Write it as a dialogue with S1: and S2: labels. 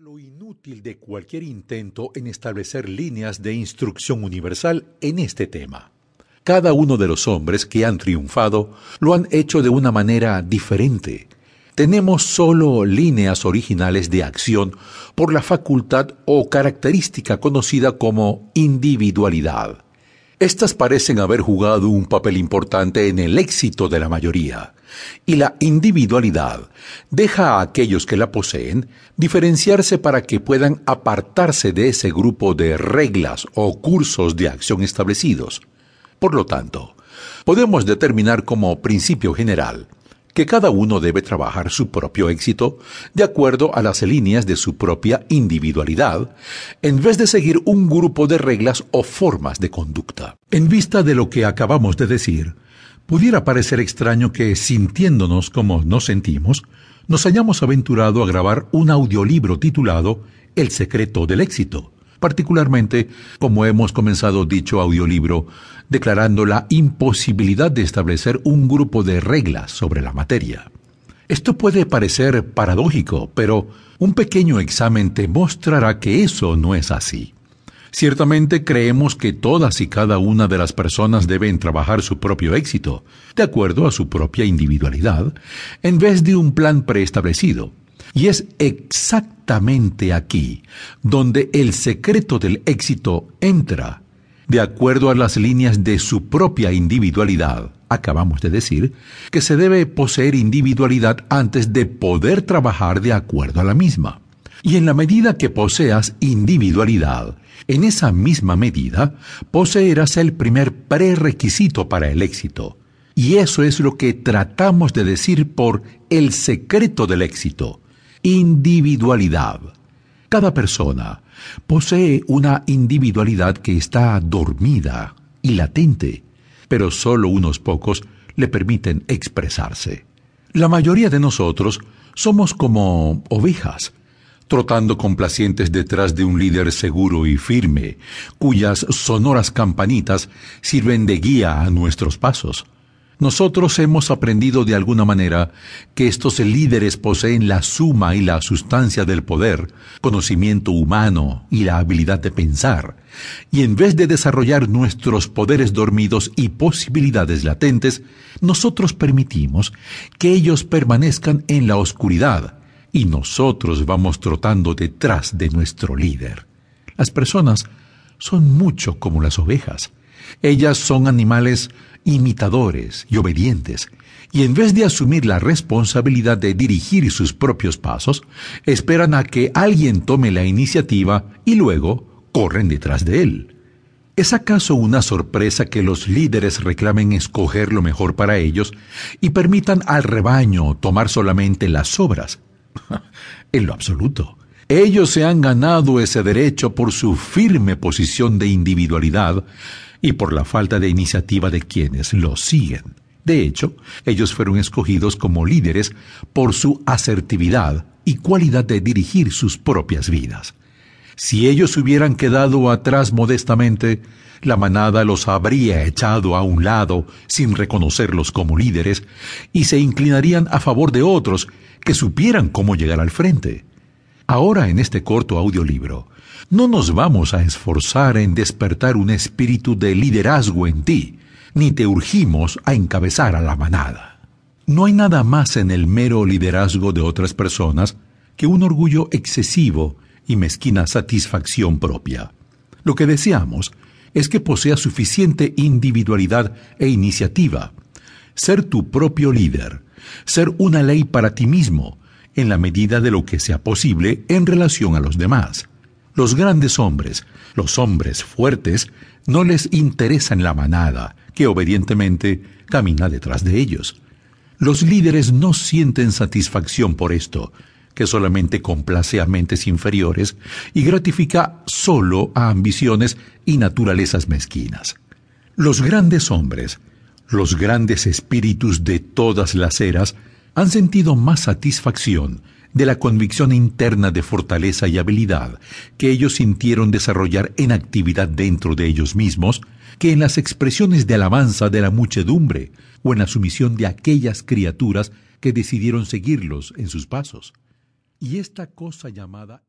S1: lo inútil de cualquier intento en establecer líneas de instrucción universal en este tema. Cada uno de los hombres que han triunfado lo han hecho de una manera diferente. Tenemos solo líneas originales de acción por la facultad o característica conocida como individualidad. Estas parecen haber jugado un papel importante en el éxito de la mayoría, y la individualidad deja a aquellos que la poseen diferenciarse para que puedan apartarse de ese grupo de reglas o cursos de acción establecidos. Por lo tanto, podemos determinar como principio general que cada uno debe trabajar su propio éxito de acuerdo a las líneas de su propia individualidad, en vez de seguir un grupo de reglas o formas de conducta. En vista de lo que acabamos de decir, pudiera parecer extraño que, sintiéndonos como nos sentimos, nos hayamos aventurado a grabar un audiolibro titulado El secreto del éxito, particularmente como hemos comenzado dicho audiolibro declarando la imposibilidad de establecer un grupo de reglas sobre la materia. Esto puede parecer paradójico, pero un pequeño examen te mostrará que eso no es así. Ciertamente creemos que todas y cada una de las personas deben trabajar su propio éxito, de acuerdo a su propia individualidad, en vez de un plan preestablecido. Y es exactamente aquí donde el secreto del éxito entra, de acuerdo a las líneas de su propia individualidad. Acabamos de decir que se debe poseer individualidad antes de poder trabajar de acuerdo a la misma. Y en la medida que poseas individualidad, en esa misma medida poseerás el primer prerequisito para el éxito. Y eso es lo que tratamos de decir por el secreto del éxito individualidad. Cada persona posee una individualidad que está dormida y latente, pero solo unos pocos le permiten expresarse. La mayoría de nosotros somos como ovejas, trotando complacientes detrás de un líder seguro y firme, cuyas sonoras campanitas sirven de guía a nuestros pasos. Nosotros hemos aprendido de alguna manera que estos líderes poseen la suma y la sustancia del poder, conocimiento humano y la habilidad de pensar, y en vez de desarrollar nuestros poderes dormidos y posibilidades latentes, nosotros permitimos que ellos permanezcan en la oscuridad, y nosotros vamos trotando detrás de nuestro líder. Las personas son mucho como las ovejas. Ellas son animales imitadores y obedientes, y en vez de asumir la responsabilidad de dirigir sus propios pasos, esperan a que alguien tome la iniciativa y luego corren detrás de él. ¿Es acaso una sorpresa que los líderes reclamen escoger lo mejor para ellos y permitan al rebaño tomar solamente las obras? en lo absoluto. Ellos se han ganado ese derecho por su firme posición de individualidad y por la falta de iniciativa de quienes los siguen. De hecho, ellos fueron escogidos como líderes por su asertividad y cualidad de dirigir sus propias vidas. Si ellos hubieran quedado atrás modestamente, la manada los habría echado a un lado sin reconocerlos como líderes y se inclinarían a favor de otros que supieran cómo llegar al frente. Ahora en este corto audiolibro, no nos vamos a esforzar en despertar un espíritu de liderazgo en ti, ni te urgimos a encabezar a la manada. No hay nada más en el mero liderazgo de otras personas que un orgullo excesivo y mezquina satisfacción propia. Lo que deseamos es que posea suficiente individualidad e iniciativa, ser tu propio líder, ser una ley para ti mismo, en la medida de lo que sea posible en relación a los demás. Los grandes hombres, los hombres fuertes, no les interesa en la manada, que obedientemente camina detrás de ellos. Los líderes no sienten satisfacción por esto, que solamente complace a mentes inferiores y gratifica solo a ambiciones y naturalezas mezquinas. Los grandes hombres, los grandes espíritus de todas las eras, han sentido más satisfacción de la convicción interna de fortaleza y habilidad que ellos sintieron desarrollar en actividad dentro de ellos mismos que en las expresiones de alabanza de la muchedumbre o en la sumisión de aquellas criaturas que decidieron seguirlos en sus pasos. Y esta cosa llamada